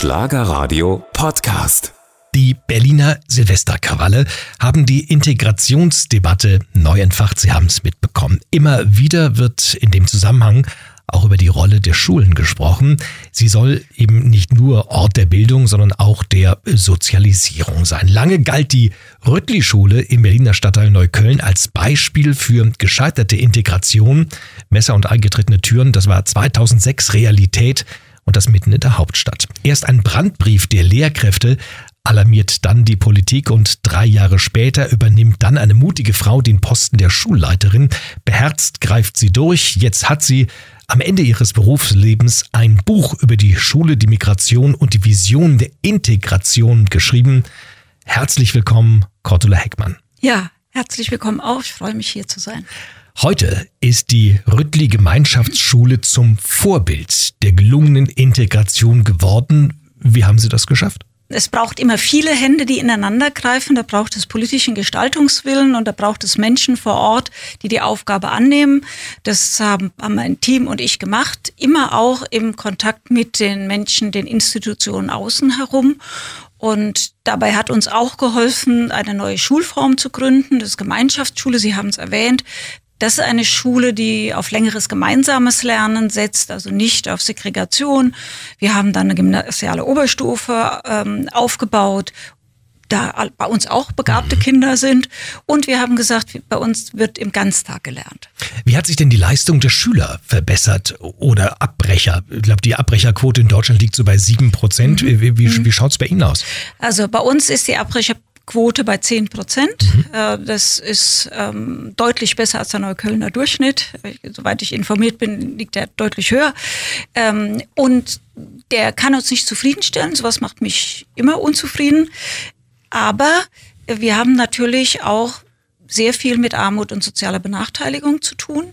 Schlagerradio Podcast. Die Berliner Silvesterkrawalle haben die Integrationsdebatte neu entfacht. Sie haben es mitbekommen. Immer wieder wird in dem Zusammenhang auch über die Rolle der Schulen gesprochen. Sie soll eben nicht nur Ort der Bildung, sondern auch der Sozialisierung sein. Lange galt die Rüttli-Schule im Berliner Stadtteil Neukölln als Beispiel für gescheiterte Integration. Messer und eingetretene Türen, das war 2006 Realität und das mitten in der Hauptstadt. Erst ein Brandbrief der Lehrkräfte alarmiert dann die Politik und drei Jahre später übernimmt dann eine mutige Frau den Posten der Schulleiterin. Beherzt greift sie durch. Jetzt hat sie am Ende ihres Berufslebens ein Buch über die Schule, die Migration und die Vision der Integration geschrieben. Herzlich willkommen, Cordula Heckmann. Ja, herzlich willkommen auch. Ich freue mich hier zu sein. Heute ist die Rüttli Gemeinschaftsschule zum Vorbild der gelungenen Integration geworden. Wie haben Sie das geschafft? Es braucht immer viele Hände, die ineinander greifen. Da braucht es politischen Gestaltungswillen und da braucht es Menschen vor Ort, die die Aufgabe annehmen. Das haben, mein Team und ich gemacht. Immer auch im Kontakt mit den Menschen, den Institutionen außen herum. Und dabei hat uns auch geholfen, eine neue Schulform zu gründen, das Gemeinschaftsschule, Sie haben es erwähnt. Das ist eine Schule, die auf längeres gemeinsames Lernen setzt, also nicht auf Segregation. Wir haben dann eine gymnasiale Oberstufe ähm, aufgebaut da bei uns auch begabte. Kinder sind. Und wir haben gesagt, bei uns wird im Ganztag gelernt. Wie hat sich denn die Leistung der Schüler verbessert oder Abbrecher? Ich glaube, die Abbrecherquote in Deutschland liegt so bei sieben Prozent. Mhm. Wie, wie, mhm. wie schaut es bei Ihnen aus? Also bei uns ist die Abbrecher Quote bei 10 Prozent. Mhm. Äh, das ist ähm, deutlich besser als der Neuköllner Durchschnitt. Soweit ich informiert bin, liegt er deutlich höher. Ähm, und der kann uns nicht zufriedenstellen. Sowas macht mich immer unzufrieden. Aber wir haben natürlich auch sehr viel mit Armut und sozialer Benachteiligung zu tun.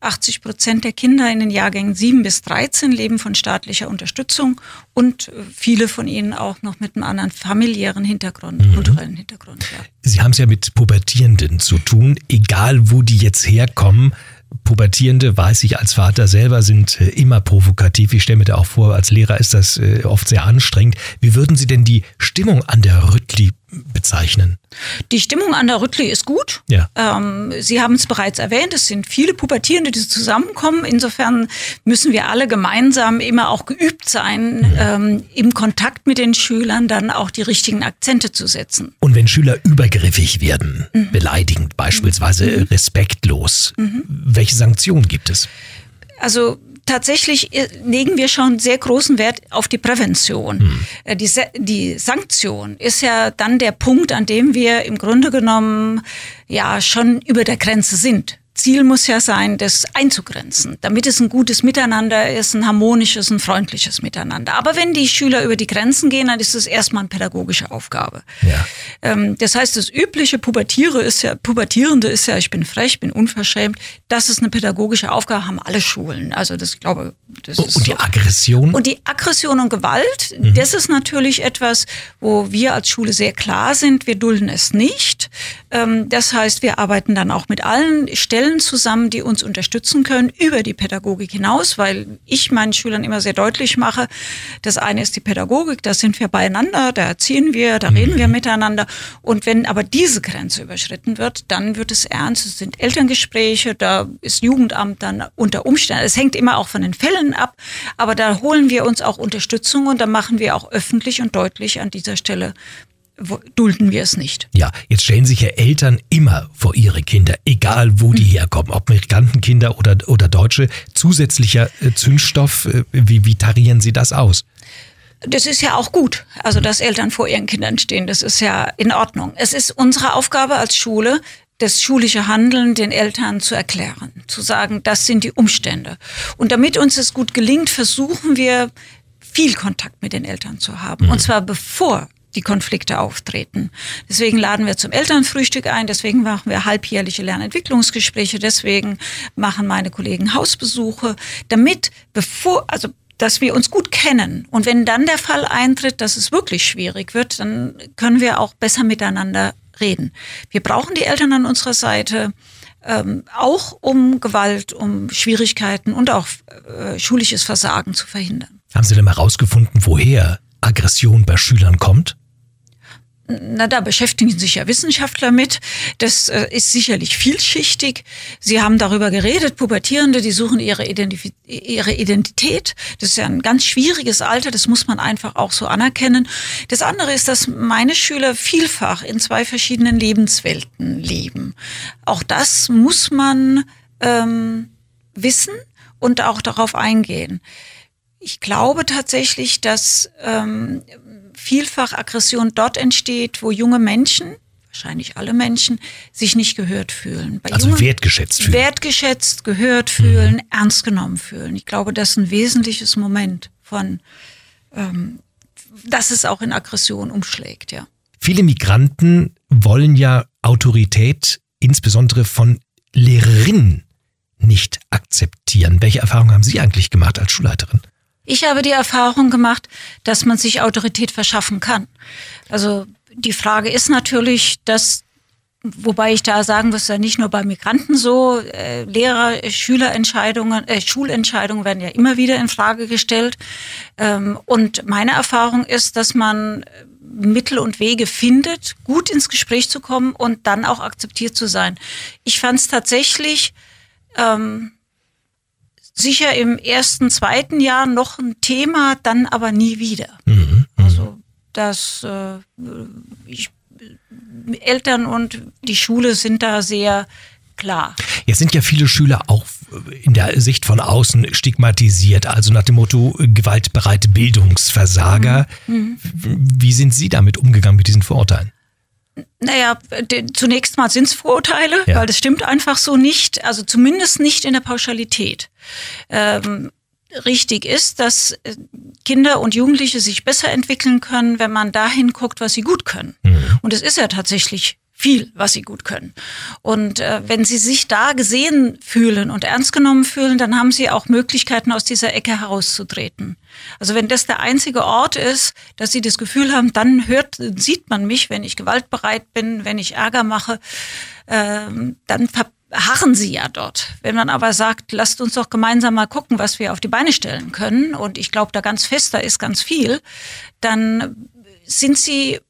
80 Prozent der Kinder in den Jahrgängen 7 bis 13 leben von staatlicher Unterstützung und viele von ihnen auch noch mit einem anderen familiären Hintergrund, mhm. kulturellen Hintergrund. Ja. Sie haben es ja mit Pubertierenden zu tun, egal wo die jetzt herkommen. Pubertierende, weiß ich als Vater selber, sind äh, immer provokativ. Ich stelle mir da auch vor, als Lehrer ist das äh, oft sehr anstrengend. Wie würden Sie denn die Stimmung an der Rüttli bezeichnen? Die Stimmung an der Rüttli ist gut. Ja. Ähm, Sie haben es bereits erwähnt, es sind viele Pubertierende, die zusammenkommen. Insofern müssen wir alle gemeinsam immer auch geübt sein, mhm. ähm, im Kontakt mit den Schülern dann auch die richtigen Akzente zu setzen. Und wenn Schüler übergriffig werden, mhm. beleidigend beispielsweise, mhm. respektlos, mhm. welche Sanktionen gibt es? Also tatsächlich äh, legen wir schon sehr großen Wert auf die Prävention. Hm. Die, die Sanktion ist ja dann der Punkt, an dem wir im Grunde genommen ja schon über der Grenze sind. Ziel muss ja sein, das einzugrenzen, damit es ein gutes Miteinander ist, ein harmonisches, ein freundliches Miteinander. Aber wenn die Schüler über die Grenzen gehen, dann ist es erstmal eine pädagogische Aufgabe. Ja. Ähm, das heißt, das übliche Pubertiere ist ja, Pubertierende ist ja, ich bin frech, bin unverschämt. Das ist eine pädagogische Aufgabe, haben alle Schulen. Also das, ich glaube, das und, ist und die so. Aggression? Und die Aggression und Gewalt, mhm. das ist natürlich etwas, wo wir als Schule sehr klar sind. Wir dulden es nicht. Ähm, das heißt, wir arbeiten dann auch mit allen Stellen Stellen zusammen, die uns unterstützen können über die Pädagogik hinaus, weil ich meinen Schülern immer sehr deutlich mache, das eine ist die Pädagogik, da sind wir beieinander, da erziehen wir, da reden wir mhm. miteinander. Und wenn aber diese Grenze überschritten wird, dann wird es ernst. Es sind Elterngespräche, da ist Jugendamt dann unter Umständen. Es hängt immer auch von den Fällen ab, aber da holen wir uns auch Unterstützung und da machen wir auch öffentlich und deutlich an dieser Stelle, dulden wir es nicht. Ja, jetzt stellen sich ja Eltern immer vor ihre Kinder, egal wo die mhm. herkommen, ob Migrantenkinder oder, oder Deutsche. Zusätzlicher äh, Zündstoff, äh, wie, wie tarieren Sie das aus? Das ist ja auch gut, also dass Eltern vor ihren Kindern stehen, das ist ja in Ordnung. Es ist unsere Aufgabe als Schule, das schulische Handeln den Eltern zu erklären, zu sagen, das sind die Umstände. Und damit uns es gut gelingt, versuchen wir viel Kontakt mit den Eltern zu haben. Mhm. Und zwar bevor die Konflikte auftreten. Deswegen laden wir zum Elternfrühstück ein, deswegen machen wir halbjährliche Lernentwicklungsgespräche, deswegen machen meine Kollegen Hausbesuche, damit bevor, also dass wir uns gut kennen. Und wenn dann der Fall eintritt, dass es wirklich schwierig wird, dann können wir auch besser miteinander reden. Wir brauchen die Eltern an unserer Seite, ähm, auch um Gewalt, um Schwierigkeiten und auch äh, schulisches Versagen zu verhindern. Haben Sie denn mal herausgefunden, woher Aggression bei Schülern kommt? Na, da beschäftigen sich ja Wissenschaftler mit. Das äh, ist sicherlich vielschichtig. Sie haben darüber geredet, Pubertierende, die suchen ihre, Identif ihre Identität. Das ist ja ein ganz schwieriges Alter, das muss man einfach auch so anerkennen. Das andere ist, dass meine Schüler vielfach in zwei verschiedenen Lebenswelten leben. Auch das muss man ähm, wissen und auch darauf eingehen. Ich glaube tatsächlich, dass ähm, vielfach Aggression dort entsteht, wo junge Menschen, wahrscheinlich alle Menschen, sich nicht gehört fühlen. Bei also Jungen, wertgeschätzt fühlen. Wertgeschätzt, gehört fühlen, mhm. ernst genommen fühlen. Ich glaube, das ist ein wesentliches Moment von, ähm, dass es auch in Aggression umschlägt, ja. Viele Migranten wollen ja Autorität, insbesondere von Lehrerinnen, nicht akzeptieren. Welche Erfahrungen haben Sie eigentlich gemacht als Schulleiterin? Ich habe die Erfahrung gemacht, dass man sich Autorität verschaffen kann. Also die Frage ist natürlich, dass Wobei ich da sagen muss, ja nicht nur bei Migranten so, äh, Lehrer, Schülerentscheidungen, äh, Schulentscheidungen werden ja immer wieder in Frage gestellt. Ähm, und meine Erfahrung ist, dass man Mittel und Wege findet, gut ins Gespräch zu kommen und dann auch akzeptiert zu sein. Ich fand es tatsächlich ähm, sicher im ersten, zweiten Jahr noch ein Thema, dann aber nie wieder. Mhm, mhm. also das äh, ich, Eltern und die Schule sind da sehr klar. Jetzt sind ja viele Schüler auch in der Sicht von außen stigmatisiert, also nach dem Motto gewaltbereite Bildungsversager. Mhm. mhm. Wie sind Sie damit umgegangen mit diesen Vorurteilen? Naja, zunächst mal sind es Vorurteile, ja. weil das stimmt einfach so nicht. Also zumindest nicht in der Pauschalität. Ähm, richtig ist, dass äh, Kinder und Jugendliche sich besser entwickeln können, wenn man dahin guckt, was sie gut können. Mhm. Und es ist ja tatsächlich viel, was sie gut können. Und äh, wenn sie sich da gesehen fühlen und ernst genommen fühlen, dann haben sie auch Möglichkeiten, aus dieser Ecke herauszutreten. Also wenn das der einzige Ort ist, dass sie das Gefühl haben, dann hört, sieht man mich, wenn ich gewaltbereit bin, wenn ich Ärger mache, äh, dann verharren sie ja dort. Wenn man aber sagt, lasst uns doch gemeinsam mal gucken, was wir auf die Beine stellen können, und ich glaube da ganz fest, da ist ganz viel, dann sind sie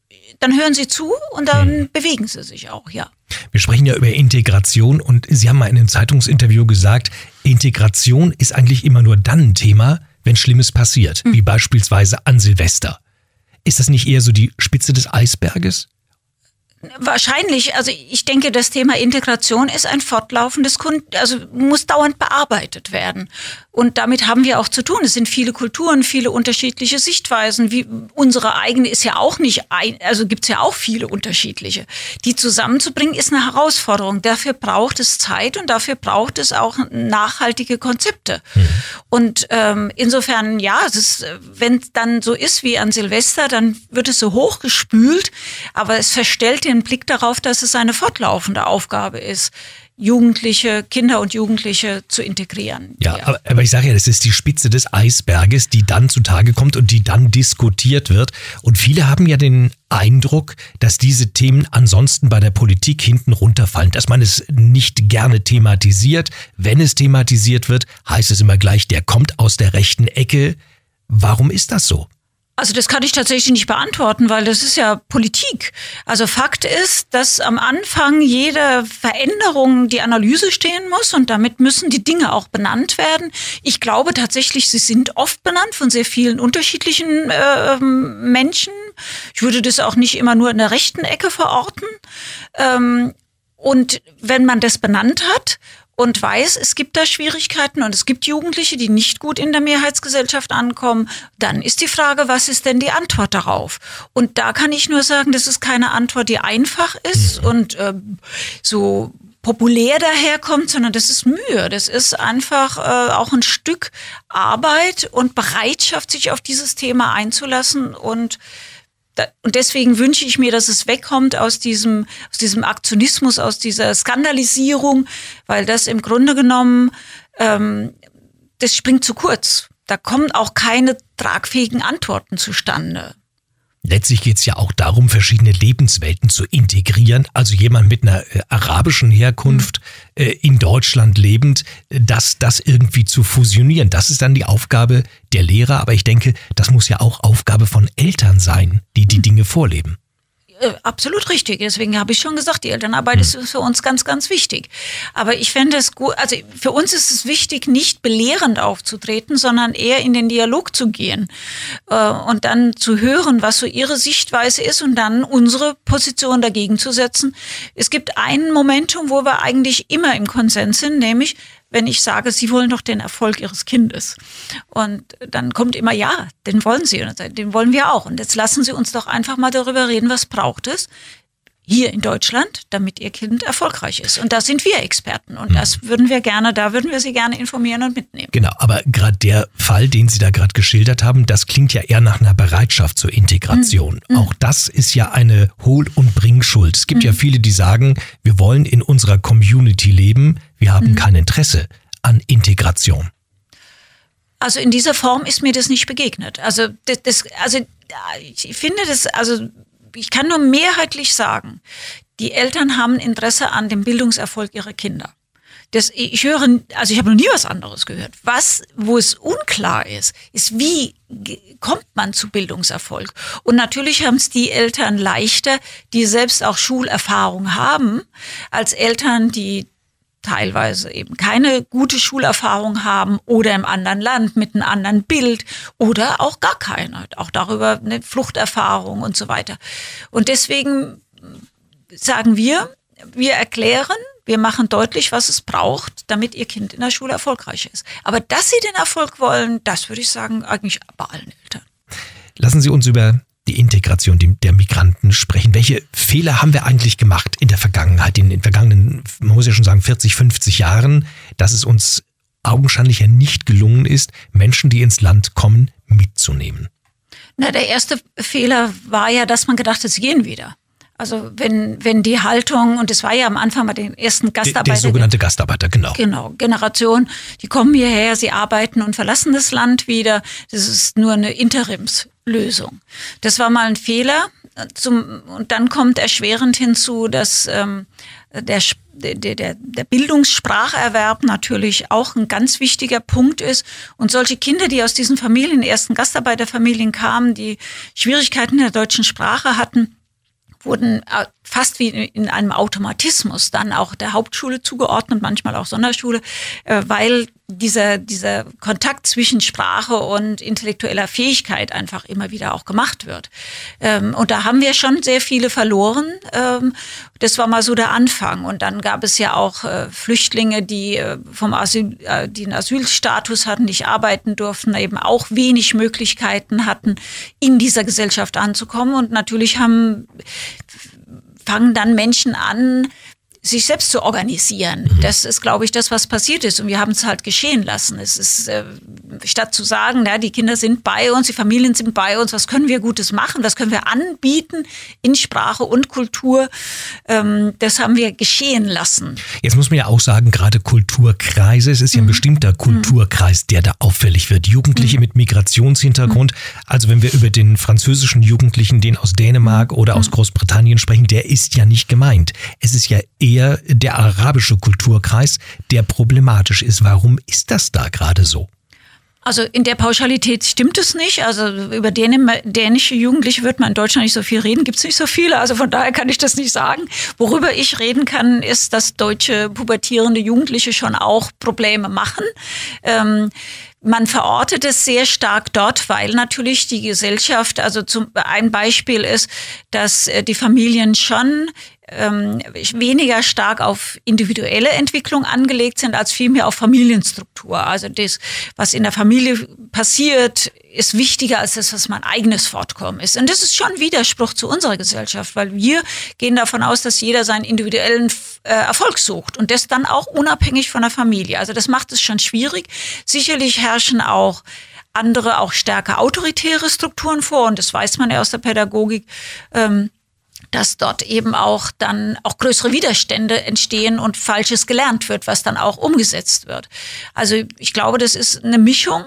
dann hören sie zu und dann hm. bewegen sie sich auch, ja. Wir sprechen ja über Integration und Sie haben mal in einem Zeitungsinterview gesagt, Integration ist eigentlich immer nur dann ein Thema, wenn Schlimmes passiert, hm. wie beispielsweise an Silvester. Ist das nicht eher so die Spitze des Eisberges? Wahrscheinlich, also ich denke, das Thema Integration ist ein fortlaufendes Kunden, also muss dauernd bearbeitet werden. Und damit haben wir auch zu tun. Es sind viele Kulturen, viele unterschiedliche Sichtweisen. Wie unsere eigene ist ja auch nicht ein, also gibt's ja auch viele unterschiedliche. Die zusammenzubringen ist eine Herausforderung. Dafür braucht es Zeit und dafür braucht es auch nachhaltige Konzepte. Mhm. Und ähm, insofern, ja, wenn es dann so ist wie an Silvester, dann wird es so hochgespült, aber es verstellt den Blick darauf, dass es eine fortlaufende Aufgabe ist. Jugendliche, Kinder und Jugendliche zu integrieren. Ja, ja. Aber, aber, ich sage ja, das ist die Spitze des Eisberges, die dann zutage kommt und die dann diskutiert wird. Und viele haben ja den Eindruck, dass diese Themen ansonsten bei der Politik hinten runterfallen, dass man es nicht gerne thematisiert. Wenn es thematisiert wird, heißt es immer gleich, der kommt aus der rechten Ecke. Warum ist das so? Also das kann ich tatsächlich nicht beantworten, weil das ist ja Politik. Also Fakt ist, dass am Anfang jede Veränderung die Analyse stehen muss und damit müssen die Dinge auch benannt werden. Ich glaube tatsächlich, sie sind oft benannt von sehr vielen unterschiedlichen äh, Menschen. Ich würde das auch nicht immer nur in der rechten Ecke verorten. Ähm, und wenn man das benannt hat und weiß, es gibt da Schwierigkeiten und es gibt Jugendliche, die nicht gut in der Mehrheitsgesellschaft ankommen, dann ist die Frage, was ist denn die Antwort darauf? Und da kann ich nur sagen, das ist keine Antwort, die einfach ist mhm. und äh, so populär daherkommt, sondern das ist Mühe. Das ist einfach äh, auch ein Stück Arbeit und Bereitschaft, sich auf dieses Thema einzulassen und und deswegen wünsche ich mir, dass es wegkommt aus diesem, aus diesem Aktionismus, aus dieser Skandalisierung, weil das im Grunde genommen, ähm, das springt zu kurz. Da kommen auch keine tragfähigen Antworten zustande. Letztlich geht es ja auch darum, verschiedene Lebenswelten zu integrieren. Also jemand mit einer äh, arabischen Herkunft äh, in Deutschland lebend, äh, das, das irgendwie zu fusionieren. Das ist dann die Aufgabe der Lehrer. Aber ich denke, das muss ja auch Aufgabe von Eltern sein, die die Dinge vorleben. Äh, absolut richtig. Deswegen habe ich schon gesagt, die Elternarbeit ist für uns ganz, ganz wichtig. Aber ich fände es gut, also für uns ist es wichtig, nicht belehrend aufzutreten, sondern eher in den Dialog zu gehen äh, und dann zu hören, was so ihre Sichtweise ist und dann unsere Position dagegen zu setzen. Es gibt ein Momentum, wo wir eigentlich immer im Konsens sind, nämlich wenn ich sage, Sie wollen doch den Erfolg Ihres Kindes. Und dann kommt immer, ja, den wollen Sie, den wollen wir auch. Und jetzt lassen Sie uns doch einfach mal darüber reden, was braucht es hier in Deutschland, damit ihr Kind erfolgreich ist. Und da sind wir Experten. Und das mhm. würden wir gerne, da würden wir Sie gerne informieren und mitnehmen. Genau, aber gerade der Fall, den Sie da gerade geschildert haben, das klingt ja eher nach einer Bereitschaft zur Integration. Mhm. Auch das ist ja eine Hol- und Bringschuld. Es gibt mhm. ja viele, die sagen, wir wollen in unserer Community leben, wir haben mhm. kein Interesse an Integration. Also in dieser Form ist mir das nicht begegnet. Also das, das also ich finde das, also ich kann nur mehrheitlich sagen, die Eltern haben Interesse an dem Bildungserfolg ihrer Kinder. Das, ich höre, also ich habe noch nie was anderes gehört. Was, wo es unklar ist, ist, wie kommt man zu Bildungserfolg? Und natürlich haben es die Eltern leichter, die selbst auch Schulerfahrung haben, als Eltern, die teilweise eben keine gute Schulerfahrung haben oder im anderen Land mit einem anderen Bild oder auch gar keine, auch darüber eine Fluchterfahrung und so weiter. Und deswegen sagen wir, wir erklären, wir machen deutlich, was es braucht, damit ihr Kind in der Schule erfolgreich ist. Aber dass sie den Erfolg wollen, das würde ich sagen, eigentlich bei allen Eltern. Lassen Sie uns über die Integration der Migranten sprechen. Welche Fehler haben wir eigentlich gemacht in der Vergangenheit, in den vergangenen, man muss ja schon sagen, 40, 50 Jahren, dass es uns augenscheinlich ja nicht gelungen ist, Menschen, die ins Land kommen, mitzunehmen? Na, der erste Fehler war ja, dass man gedacht hat, sie gehen wieder. Also wenn, wenn die Haltung, und das war ja am Anfang bei den ersten Gastarbeiter. Der, der sogenannte Gastarbeiter, genau. Genau, Generation, die kommen hierher, sie arbeiten und verlassen das Land wieder. Das ist nur eine Interimslösung. Das war mal ein Fehler. Zum, und dann kommt erschwerend hinzu, dass ähm, der, der, der, der Bildungsspracherwerb natürlich auch ein ganz wichtiger Punkt ist. Und solche Kinder, die aus diesen Familien, ersten Gastarbeiterfamilien kamen, die Schwierigkeiten in der deutschen Sprache hatten, wurden äh, fast wie in einem Automatismus dann auch der Hauptschule zugeordnet, manchmal auch Sonderschule, äh, weil dieser, dieser Kontakt zwischen Sprache und intellektueller Fähigkeit einfach immer wieder auch gemacht wird. Ähm, und da haben wir schon sehr viele verloren. Ähm, das war mal so der Anfang. Und dann gab es ja auch äh, Flüchtlinge, die vom Asyl, die einen Asylstatus hatten, nicht arbeiten durften, eben auch wenig Möglichkeiten hatten, in dieser Gesellschaft anzukommen. Und natürlich haben fangen dann Menschen an, sich selbst zu organisieren. Mhm. Das ist, glaube ich, das, was passiert ist. Und wir haben es halt geschehen lassen. Es ist, äh, statt zu sagen, ja, die Kinder sind bei uns, die Familien sind bei uns, was können wir Gutes machen, was können wir anbieten in Sprache und Kultur, ähm, das haben wir geschehen lassen. Jetzt muss man ja auch sagen, gerade Kulturkreise, es ist ja ein mhm. bestimmter mhm. Kulturkreis, der da auffällig wird. Jugendliche mhm. mit Migrationshintergrund. Mhm. Also wenn wir über den französischen Jugendlichen, den aus Dänemark oder aus Großbritannien sprechen, der ist ja nicht gemeint. Es ist ja eher eher der arabische Kulturkreis, der problematisch ist. Warum ist das da gerade so? Also in der Pauschalität stimmt es nicht. Also über dänische Jugendliche wird man in Deutschland nicht so viel reden, gibt es nicht so viele. Also von daher kann ich das nicht sagen. Worüber ich reden kann, ist, dass deutsche pubertierende Jugendliche schon auch Probleme machen. Ähm, man verortet es sehr stark dort, weil natürlich die Gesellschaft, also zum, ein Beispiel ist, dass äh, die Familien schon ähm, weniger stark auf individuelle Entwicklung angelegt sind, als vielmehr auf Familienstruktur. Also das, was in der Familie passiert, ist wichtiger als das, was mein eigenes Fortkommen ist. Und das ist schon Widerspruch zu unserer Gesellschaft, weil wir gehen davon aus, dass jeder seinen individuellen äh, Erfolg sucht und das dann auch unabhängig von der Familie. Also das macht es schon schwierig. Sicherlich herrschen auch andere, auch stärker autoritäre Strukturen vor und das weiß man ja aus der Pädagogik. Ähm, dass dort eben auch dann auch größere Widerstände entstehen und Falsches gelernt wird, was dann auch umgesetzt wird. Also ich glaube, das ist eine Mischung.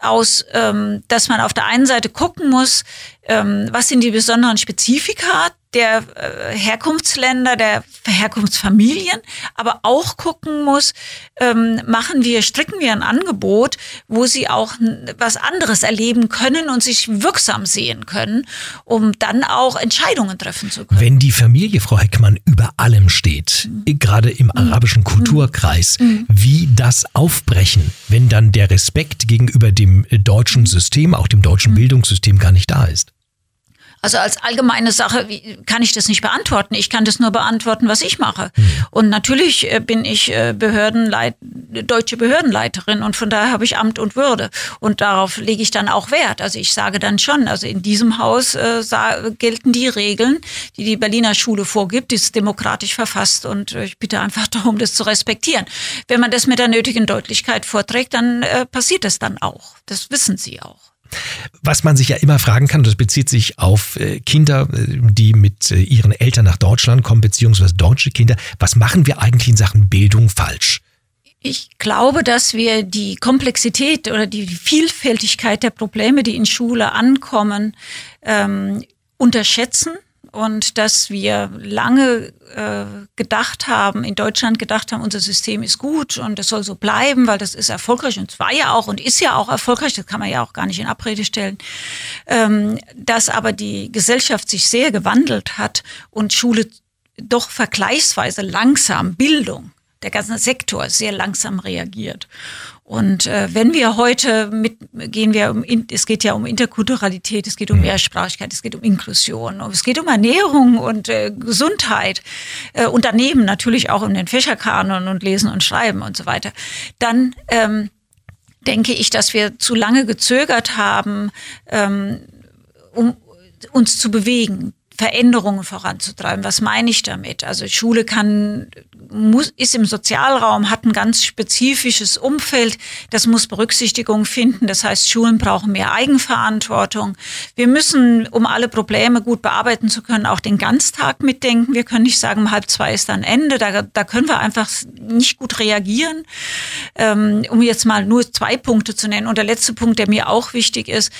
aus, ähm, dass man auf der einen Seite gucken muss, ähm, was sind die besonderen Spezifika der äh, Herkunftsländer, der Herkunftsfamilien, aber auch gucken muss, ähm, machen wir, stricken wir ein Angebot, wo sie auch was anderes erleben können und sich wirksam sehen können, um dann auch Entscheidungen treffen zu können. Wenn die Familie, Frau Heckmann, über allem steht, mhm. gerade im arabischen Kulturkreis, mhm. wie das aufbrechen, wenn dann der Respekt gegenüber dem deutschen System, auch dem deutschen mhm. Bildungssystem gar nicht da ist? Also als allgemeine Sache kann ich das nicht beantworten. Ich kann das nur beantworten, was ich mache. Mhm. Und natürlich äh, bin ich äh, Behördenleit deutsche Behördenleiterin und von daher habe ich Amt und Würde. Und darauf lege ich dann auch Wert. Also ich sage dann schon, also in diesem Haus äh, gelten die Regeln, die die Berliner Schule vorgibt, die ist demokratisch verfasst und äh, ich bitte einfach darum, das zu respektieren. Wenn man das mit der nötigen Deutlichkeit vorträgt, dann äh, passiert es dann auch. Das wissen Sie auch. Was man sich ja immer fragen kann, das bezieht sich auf äh, Kinder, äh, die mit äh, ihren Eltern nach Deutschland kommen, beziehungsweise deutsche Kinder. Was machen wir eigentlich in Sachen Bildung falsch? Ich glaube, dass wir die Komplexität oder die Vielfältigkeit der Probleme, die in Schule ankommen, ähm, unterschätzen und dass wir lange äh, gedacht haben, in Deutschland gedacht haben, unser System ist gut und es soll so bleiben, weil das ist erfolgreich und es war ja auch und ist ja auch erfolgreich, das kann man ja auch gar nicht in Abrede stellen, ähm, dass aber die Gesellschaft sich sehr gewandelt hat und Schule doch vergleichsweise langsam Bildung der ganze Sektor sehr langsam reagiert. Und äh, wenn wir heute mit, gehen wir um, es geht ja um Interkulturalität, es geht um mhm. Mehrsprachigkeit, es geht um Inklusion, es geht um Ernährung und äh, Gesundheit, äh, Unternehmen natürlich auch um den Fächerkanon und Lesen und Schreiben und so weiter, dann ähm, denke ich, dass wir zu lange gezögert haben, ähm, um uns zu bewegen, Veränderungen voranzutreiben. Was meine ich damit? Also Schule kann muss, ist im Sozialraum, hat ein ganz spezifisches Umfeld. Das muss Berücksichtigung finden. Das heißt, Schulen brauchen mehr Eigenverantwortung. Wir müssen, um alle Probleme gut bearbeiten zu können, auch den Ganztag mitdenken. Wir können nicht sagen, um halb zwei ist dann Ende. Da, da können wir einfach nicht gut reagieren. Ähm, um jetzt mal nur zwei Punkte zu nennen. Und der letzte Punkt, der mir auch wichtig ist,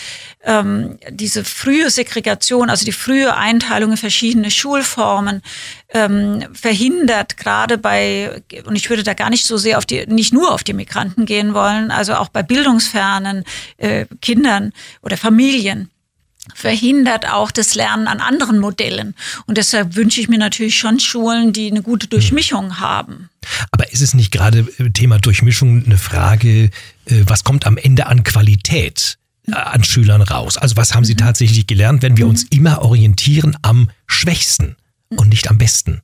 ähm, diese frühe Segregation, also die frühe Einteilung in verschiedene Schulformen, ähm, verhindert, gerade bei, und ich würde da gar nicht so sehr auf die, nicht nur auf die Migranten gehen wollen, also auch bei bildungsfernen äh, Kindern oder Familien verhindert auch das Lernen an anderen Modellen. Und deshalb wünsche ich mir natürlich schon Schulen, die eine gute Durchmischung haben. Aber ist es nicht gerade äh, Thema Durchmischung eine Frage, äh, was kommt am Ende an Qualität äh, an Schülern raus? Also was haben sie mhm. tatsächlich gelernt, wenn wir uns mhm. immer orientieren am Schwächsten? und nicht am besten.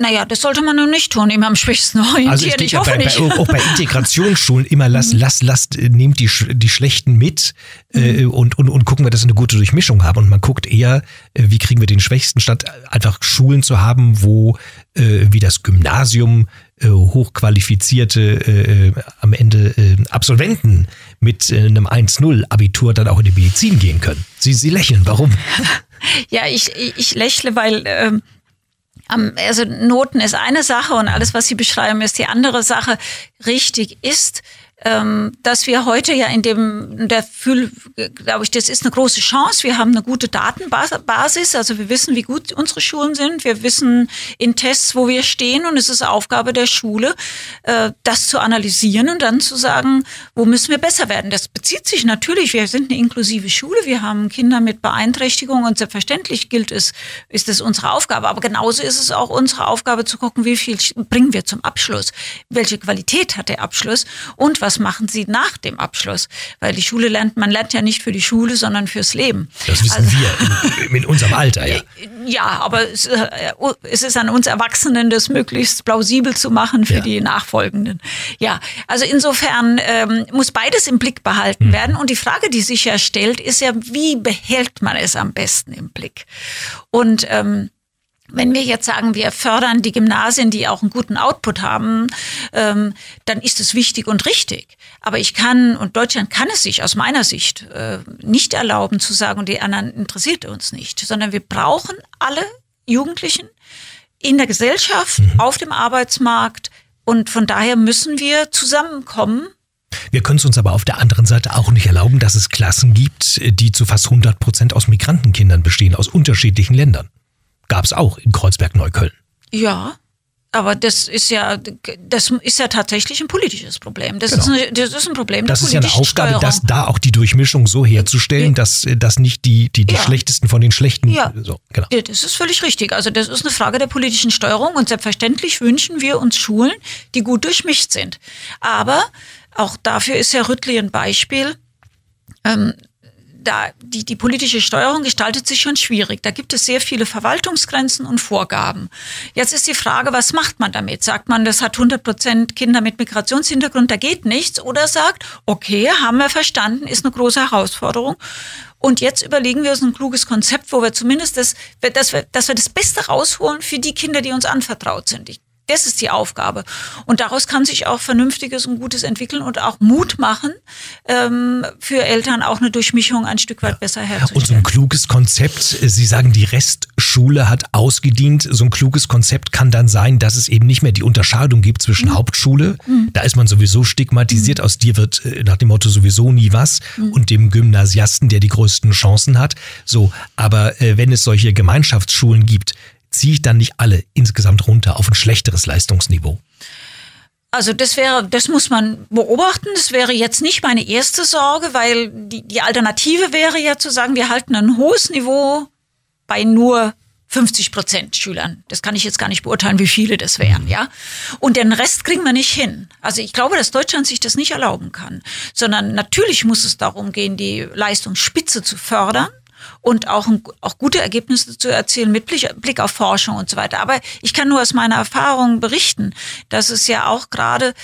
Naja, das sollte man nun nicht tun, immer am schwächsten orientieren. Also ich, ich hoffe bei, nicht. Bei, auch bei Integrationsschulen immer lass, mhm. lass, lass, nehmt die, die Schlechten mit äh, mhm. und, und, und gucken wir, dass wir eine gute Durchmischung haben. Und man guckt eher, äh, wie kriegen wir den Schwächsten, statt einfach Schulen zu haben, wo äh, wie das Gymnasium äh, hochqualifizierte äh, am Ende äh, Absolventen mit äh, einem 1-0 Abitur dann auch in die Medizin gehen können. Sie, Sie lächeln, warum? Ja, ich, ich lächle, weil ähm, also Noten ist eine Sache und alles, was Sie beschreiben, ist die andere Sache. Richtig ist, ähm, dass wir heute ja in dem, der Fühl, glaube ich, das ist eine große Chance. Wir haben eine gute Datenbasis, also wir wissen, wie gut unsere Schulen sind. Wir wissen in Tests, wo wir stehen und es ist Aufgabe der Schule, äh, das zu analysieren und dann zu sagen, wo müssen wir besser werden. Das bezieht sich natürlich, wir sind eine inklusive Schule, wir haben Kinder mit Beeinträchtigungen und selbstverständlich gilt es, ist es unsere Aufgabe. Aber genauso ist es auch unsere Aufgabe zu gucken, wie viel bringen wir zum Abschluss, welche Qualität hat der Abschluss und was was machen Sie nach dem Abschluss? Weil die Schule lernt, man lernt ja nicht für die Schule, sondern fürs Leben. Das wissen also, wir in, in, unserem Alter, ja. Ja, aber es, äh, es, ist an uns Erwachsenen, das möglichst plausibel zu machen für ja. die Nachfolgenden. Ja, also insofern ähm, muss beides im Blick behalten hm. werden. Und die Frage, die sich ja stellt, ist ja, wie behält man es am besten im Blick? Und ähm, wenn wir jetzt sagen, wir fördern die Gymnasien, die auch einen guten Output haben, ähm, dann ist es wichtig und richtig. Aber ich kann, und Deutschland kann es sich aus meiner Sicht äh, nicht erlauben zu sagen, und die anderen interessiert uns nicht, sondern wir brauchen alle Jugendlichen in der Gesellschaft, mhm. auf dem Arbeitsmarkt. Und von daher müssen wir zusammenkommen Wir können es uns aber auf der anderen Seite auch nicht erlauben, dass es Klassen gibt, die zu fast 100 Prozent aus Migrantenkindern bestehen, aus unterschiedlichen Ländern. Gab es auch in Kreuzberg-Neukölln. Ja, aber das ist ja, das ist ja tatsächlich ein politisches Problem. Das, genau. ist, ein, das ist ein Problem Das ist ja eine Aufgabe, Steuerung. dass da auch die Durchmischung so herzustellen, dass, dass nicht die, die, die ja. Schlechtesten von den Schlechten. Ja. So, genau. das ist völlig richtig. Also das ist eine Frage der politischen Steuerung und selbstverständlich wünschen wir uns Schulen, die gut durchmischt sind. Aber auch dafür ist Herr Rüttli ein Beispiel. Ähm, da, die, die politische Steuerung gestaltet sich schon schwierig. Da gibt es sehr viele Verwaltungsgrenzen und Vorgaben. Jetzt ist die Frage, was macht man damit? Sagt man, das hat 100 Prozent Kinder mit Migrationshintergrund, da geht nichts? Oder sagt, okay, haben wir verstanden, ist eine große Herausforderung. Und jetzt überlegen wir uns ein kluges Konzept, wo wir zumindest das, dass wir, dass wir das Beste rausholen für die Kinder, die uns anvertraut sind. Ich das ist die Aufgabe. Und daraus kann sich auch Vernünftiges und Gutes entwickeln und auch Mut machen, ähm, für Eltern auch eine Durchmischung ein Stück weit ja. besser herzustellen. Und so ein kluges Konzept, Sie sagen, die Restschule hat ausgedient. So ein kluges Konzept kann dann sein, dass es eben nicht mehr die Unterscheidung gibt zwischen mhm. Hauptschule, mhm. da ist man sowieso stigmatisiert, mhm. aus dir wird äh, nach dem Motto sowieso nie was, mhm. und dem Gymnasiasten, der die größten Chancen hat. So, aber äh, wenn es solche Gemeinschaftsschulen gibt, ziehe ich dann nicht alle insgesamt runter auf ein schlechteres Leistungsniveau? Also das wäre, das muss man beobachten. Das wäre jetzt nicht meine erste Sorge, weil die, die Alternative wäre ja zu sagen, wir halten ein hohes Niveau bei nur 50 Prozent Schülern. Das kann ich jetzt gar nicht beurteilen, wie viele das wären, ja. Und den Rest kriegen wir nicht hin. Also ich glaube, dass Deutschland sich das nicht erlauben kann, sondern natürlich muss es darum gehen, die Leistungsspitze zu fördern und auch, auch gute Ergebnisse zu erzielen mit Blick auf Forschung und so weiter. Aber ich kann nur aus meiner Erfahrung berichten, dass es ja auch gerade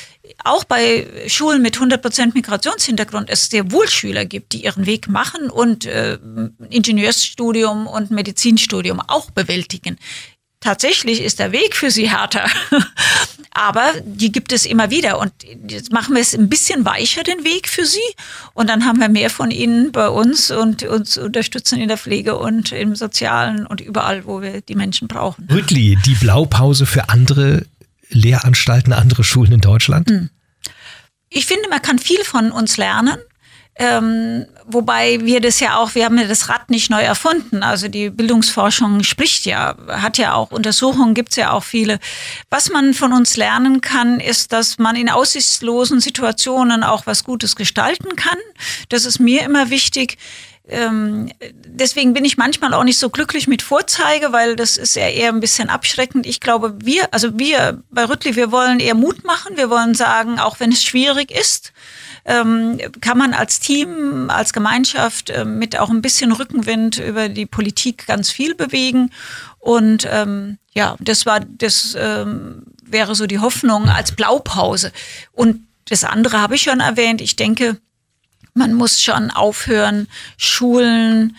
auch bei Schulen mit 100 Prozent Migrationshintergrund es sehr wohl Schüler gibt, die ihren Weg machen und äh, Ingenieursstudium und Medizinstudium auch bewältigen. Tatsächlich ist der Weg für sie härter. Aber die gibt es immer wieder. Und jetzt machen wir es ein bisschen weicher, den Weg für sie. Und dann haben wir mehr von ihnen bei uns und uns unterstützen in der Pflege und im Sozialen und überall, wo wir die Menschen brauchen. Rüttli, die Blaupause für andere Lehranstalten, andere Schulen in Deutschland? Hm. Ich finde, man kann viel von uns lernen. Ähm, wobei wir das ja auch, wir haben ja das Rad nicht neu erfunden. Also die Bildungsforschung spricht ja, hat ja auch Untersuchungen, gibt's ja auch viele. Was man von uns lernen kann, ist, dass man in aussichtslosen Situationen auch was Gutes gestalten kann. Das ist mir immer wichtig. Ähm, deswegen bin ich manchmal auch nicht so glücklich mit Vorzeige, weil das ist ja eher ein bisschen abschreckend. Ich glaube, wir, also wir bei Rüttli, wir wollen eher Mut machen. Wir wollen sagen, auch wenn es schwierig ist, ähm, kann man als Team, als Gemeinschaft äh, mit auch ein bisschen Rückenwind über die Politik ganz viel bewegen. Und ähm, ja, das war, das ähm, wäre so die Hoffnung als Blaupause. Und das andere habe ich schon erwähnt. Ich denke, man muss schon aufhören, Schulen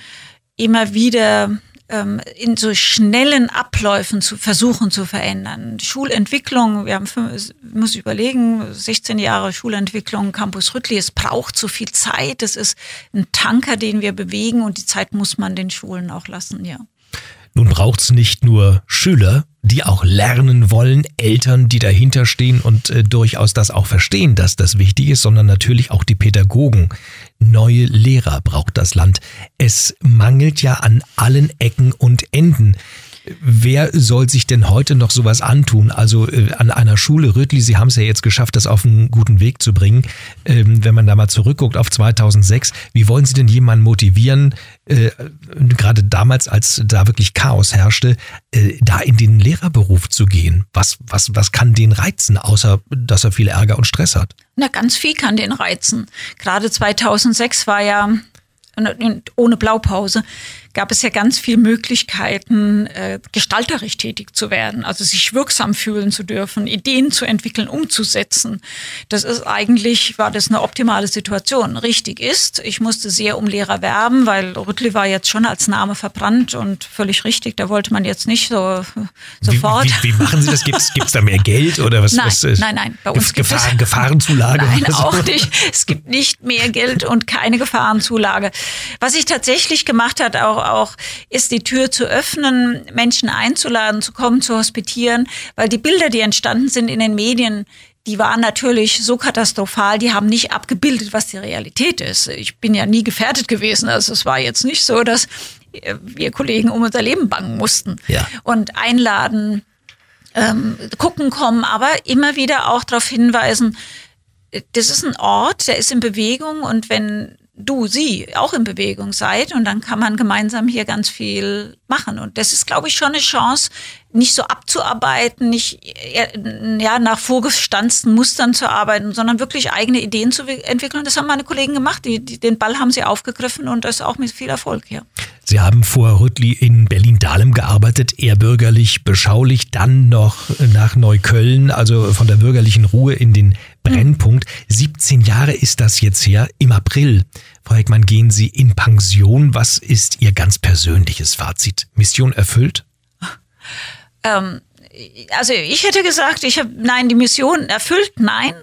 immer wieder ähm, in so schnellen Abläufen zu versuchen zu verändern. Schulentwicklung, wir haben, muss überlegen, 16 Jahre Schulentwicklung, Campus Rüttli, es braucht so viel Zeit, es ist ein Tanker, den wir bewegen und die Zeit muss man den Schulen auch lassen, ja. Nun braucht es nicht nur Schüler, die auch lernen wollen, Eltern, die dahinter stehen und äh, durchaus das auch verstehen, dass das wichtig ist, sondern natürlich auch die Pädagogen. Neue Lehrer braucht das Land. Es mangelt ja an allen Ecken und Enden. Wer soll sich denn heute noch sowas antun? Also äh, an einer Schule Rötli, Sie haben es ja jetzt geschafft, das auf einen guten Weg zu bringen. Ähm, wenn man da mal zurückguckt auf 2006, wie wollen Sie denn jemanden motivieren, äh, gerade damals, als da wirklich Chaos herrschte, äh, da in den Lehrerberuf zu gehen? Was, was, was kann den reizen, außer dass er viel Ärger und Stress hat? Na, ganz viel kann den reizen. Gerade 2006 war ja ohne Blaupause gab es ja ganz viele Möglichkeiten, äh, gestalterisch tätig zu werden, also sich wirksam fühlen zu dürfen, Ideen zu entwickeln, umzusetzen. Das ist eigentlich, war das eine optimale Situation. Richtig ist, ich musste sehr um Lehrer werben, weil Rüttli war jetzt schon als Name verbrannt und völlig richtig, da wollte man jetzt nicht so sofort. Wie, wie, wie machen Sie das? Gibt es da mehr Geld oder was? Nein, was, nein, nein. Bei uns Gefahr, gibt es, Gefahrenzulage? Nein, auch nicht. Es gibt nicht mehr Geld und keine Gefahrenzulage. Was ich tatsächlich gemacht hat, auch auch ist, die Tür zu öffnen, Menschen einzuladen, zu kommen, zu hospitieren, weil die Bilder, die entstanden sind in den Medien, die waren natürlich so katastrophal, die haben nicht abgebildet, was die Realität ist. Ich bin ja nie gefährdet gewesen. Also es war jetzt nicht so, dass wir Kollegen um unser Leben bangen mussten Ja. und einladen, ähm, gucken kommen, aber immer wieder auch darauf hinweisen, äh, das ist ein Ort, der ist in Bewegung und wenn du, sie auch in Bewegung seid und dann kann man gemeinsam hier ganz viel machen. Und das ist, glaube ich, schon eine Chance, nicht so abzuarbeiten, nicht äh, ja, nach vorgestanzten Mustern zu arbeiten, sondern wirklich eigene Ideen zu entwickeln. Das haben meine Kollegen gemacht. Die, die, den Ball haben sie aufgegriffen und das auch mit viel Erfolg, ja. Sie haben vor Rüttli in Berlin-Dahlem gearbeitet, eher bürgerlich, beschaulich, dann noch nach Neukölln, also von der bürgerlichen Ruhe in den Brennpunkt. 17 Jahre ist das jetzt her. Im April, Frau Heckmann, gehen Sie in Pension. Was ist Ihr ganz persönliches Fazit? Mission erfüllt? Ähm, also ich hätte gesagt, ich habe nein, die Mission erfüllt, nein,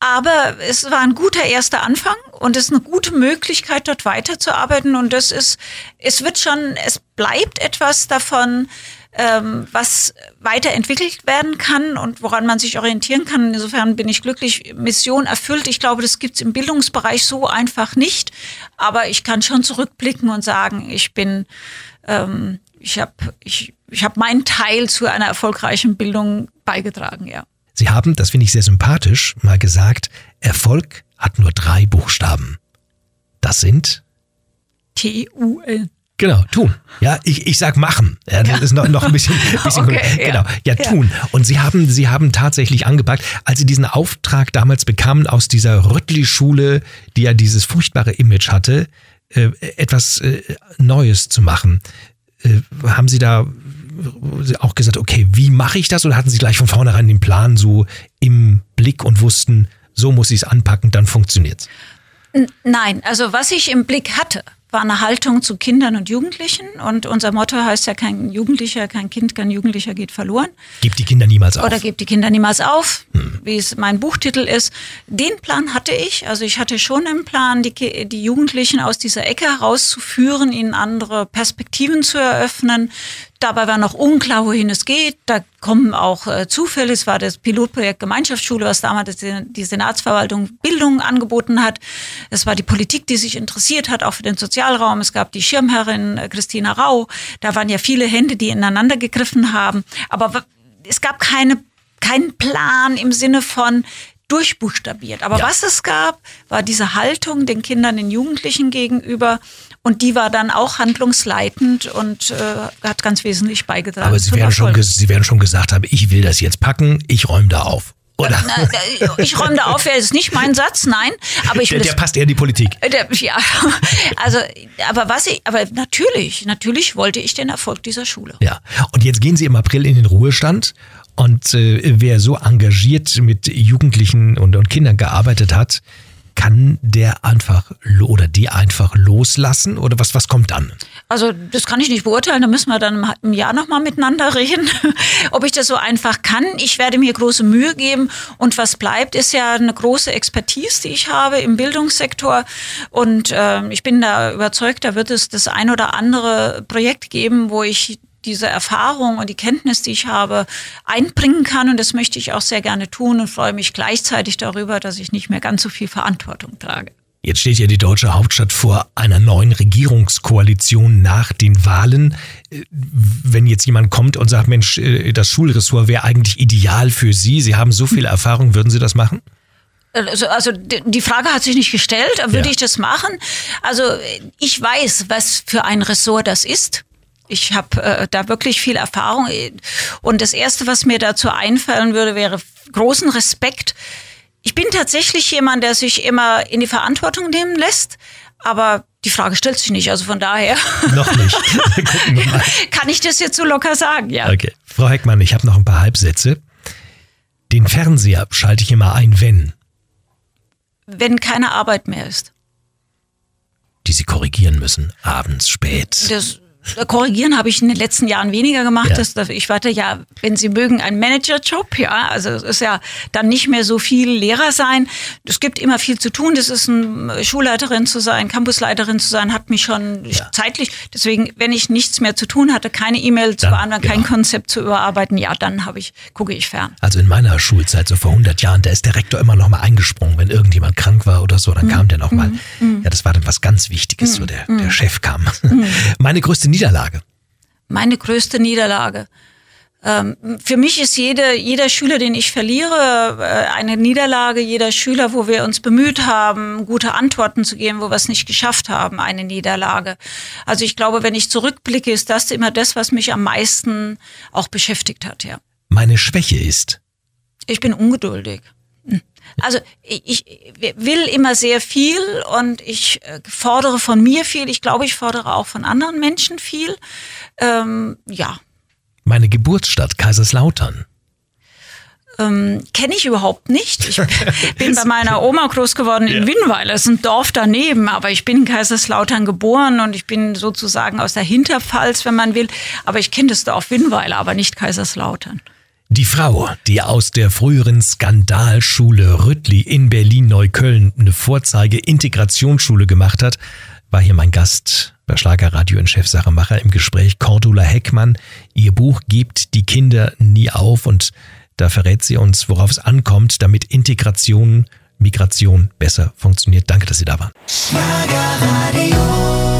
aber es war ein guter erster Anfang und es ist eine gute Möglichkeit, dort weiterzuarbeiten und das ist, es wird schon, es bleibt etwas davon, ähm, was weiterentwickelt werden kann und woran man sich orientieren kann. Insofern bin ich glücklich, Mission erfüllt. Ich glaube, das gibt's im Bildungsbereich so einfach nicht, aber ich kann schon zurückblicken und sagen, ich bin ähm, ich habe ich, ich hab meinen Teil zu einer erfolgreichen Bildung beigetragen, ja. Sie haben, das finde ich sehr sympathisch, mal gesagt, Erfolg hat nur drei Buchstaben. Das sind T-U-N. Genau, tun. Ja, ich, ich sag machen. Ja, das ist noch, noch ein bisschen, bisschen Okay, genau. Ja, ja. tun. Und Sie haben, Sie haben tatsächlich angepackt, als Sie diesen Auftrag damals bekamen aus dieser Rüttli-Schule, die ja dieses furchtbare Image hatte, äh, etwas äh, Neues zu machen. Äh, haben Sie da auch gesagt, okay, wie mache ich das? Oder hatten Sie gleich von vornherein den Plan so im Blick und wussten, so muss ich es anpacken, dann funktioniert's? N- Nein, also was ich im Blick hatte, war eine Haltung zu Kindern und Jugendlichen. Und unser Motto heißt ja, kein Jugendlicher, kein Kind, kein Jugendlicher geht verloren. Gebt die Kinder niemals auf. Oder gebt die Kinder niemals auf, wie es mein Buchtitel ist. Den Plan hatte ich. Also ich hatte schon im Plan, die, die Jugendlichen aus dieser Ecke herauszuführen, ihnen andere Perspektiven zu eröffnen. Dabei war noch unklar, wohin es geht. Da kommen auch äh, Zufälle. Es war das Pilotprojekt Gemeinschaftsschule, was damals die, Senatsverwaltung Bildung angeboten hat. Es war die Politik, die sich interessiert hat, auch für den Sozialraum. Es gab die Schirmherrin äh, Christina Rau. Da waren ja viele Hände, die ineinander gegriffen haben. Aber es gab keine, keinen Plan im Sinne von durchbuchstabiert. Aber Ja. was es gab, war diese Haltung den Kindern, den Jugendlichen gegenüber. Und die war dann auch handlungsleitend und äh, hat ganz wesentlich beigetragen. Aber Sie werden, schon, Sie werden schon gesagt haben, ich will das jetzt packen, ich räume da auf. Oder? Ich räume da auf, wäre jetzt nicht mein Satz, nein. Aber ich Der, der es passt eher in die Politik. Äh, Der, ja, also, aber was ich, aber natürlich, natürlich wollte ich den Erfolg dieser Schule. Ja. Und jetzt gehen Sie im April in den Ruhestand. Und äh, wer so engagiert mit Jugendlichen und, und Kindern gearbeitet hat, kann der einfach oder die einfach loslassen? Oder was, was kommt dann? Also das kann ich nicht beurteilen, da müssen wir dann im- Jahr nochmal miteinander reden, ob ich das so einfach kann. Ich werde mir große Mühe geben und was bleibt, ist ja eine große Expertise, die ich habe im Bildungssektor und ähm, ich bin da überzeugt, da wird es das ein oder andere Projekt geben, wo ich diese Erfahrung und die Kenntnis, die ich habe, einbringen kann. Und das möchte ich auch sehr gerne tun und freue mich gleichzeitig darüber, dass ich nicht mehr ganz so viel Verantwortung trage. Jetzt steht ja die deutsche Hauptstadt vor einer neuen Regierungskoalition nach den Wahlen. Wenn jetzt jemand kommt und sagt, Mensch, äh, das Schulressort wäre eigentlich ideal für Sie, Sie haben so viel Erfahrung, würden Sie das machen? Also, also die Frage hat sich nicht gestellt, würde Ja. ich das machen? Also ich weiß, was für ein Ressort das ist. Ich habe äh, da wirklich viel Erfahrung. Und das Erste, was mir dazu einfallen würde, wäre großen Respekt. Ich bin tatsächlich jemand, der sich immer in die Verantwortung nehmen lässt. Aber die Frage stellt sich nicht. Also von daher Noch nicht. Gucken wir mal. kann ich das jetzt so locker sagen, ja. Okay. Frau Heckmann, ich habe noch ein paar Halbsätze. Den Fernseher schalte ich immer ein, wenn, Wenn keine Arbeit mehr ist. die Sie korrigieren müssen, abends spät. Das, korrigieren habe ich in den letzten Jahren weniger gemacht. Ja. Das, ich warte ja, wenn Sie mögen, ein Managerjob. Ja, also es ist ja dann nicht mehr so viel Lehrer sein. Es gibt immer viel zu tun. Das ist eine Schulleiterin zu sein, Campusleiterin zu sein, hat mich schon ja. zeitlich. Deswegen, wenn ich nichts mehr zu tun hatte, keine E-Mail zu beantworten, genau. kein Konzept zu überarbeiten, ja, dann habe ich gucke ich fern. Also in meiner Schulzeit so vor 100 Jahren, da ist der Rektor immer noch mal eingesprungen, wenn irgendjemand krank war oder so, dann mhm. kam der noch mal. Mhm. Ja, das war dann was ganz Wichtiges, mhm. so der, der Chef kam. Mhm. Meine größte Niederlage. Meine größte Niederlage. Ähm, für mich ist jede, jeder Schüler, den ich verliere, äh, eine Niederlage. Jeder Schüler, wo wir uns bemüht haben, gute Antworten zu geben, wo wir es nicht geschafft haben, eine Niederlage. Also ich glaube, wenn ich zurückblicke, ist das immer das, was mich am meisten auch beschäftigt hat, ja. Meine Schwäche ist? Ich bin ungeduldig. Also ich will immer sehr viel und ich äh, fordere von mir viel. Ich glaube, ich fordere auch von anderen Menschen viel. Ähm, ja. Meine Geburtsstadt Kaiserslautern. Ähm, Kenne ich überhaupt nicht. Ich bin bei meiner Oma groß geworden in ja. Winnweiler, das ist ein Dorf daneben, aber ich bin in Kaiserslautern geboren und ich bin sozusagen aus der Hinterpfalz, wenn man will. Aber ich kenne das Dorf Winnweiler, aber nicht Kaiserslautern. Die Frau, die aus der früheren Skandalschule Rüttli in Berlin-Neukölln eine Vorzeige-Integrationsschule gemacht hat, war hier mein Gast bei Schlagerradio in Chefsachemacher im Gespräch Cordula Heckmann. Ihr Buch gibt die Kinder nie auf und da verrät sie uns, worauf es ankommt, damit Integration, Migration besser funktioniert. Danke, dass Sie da waren. Schlagerradio.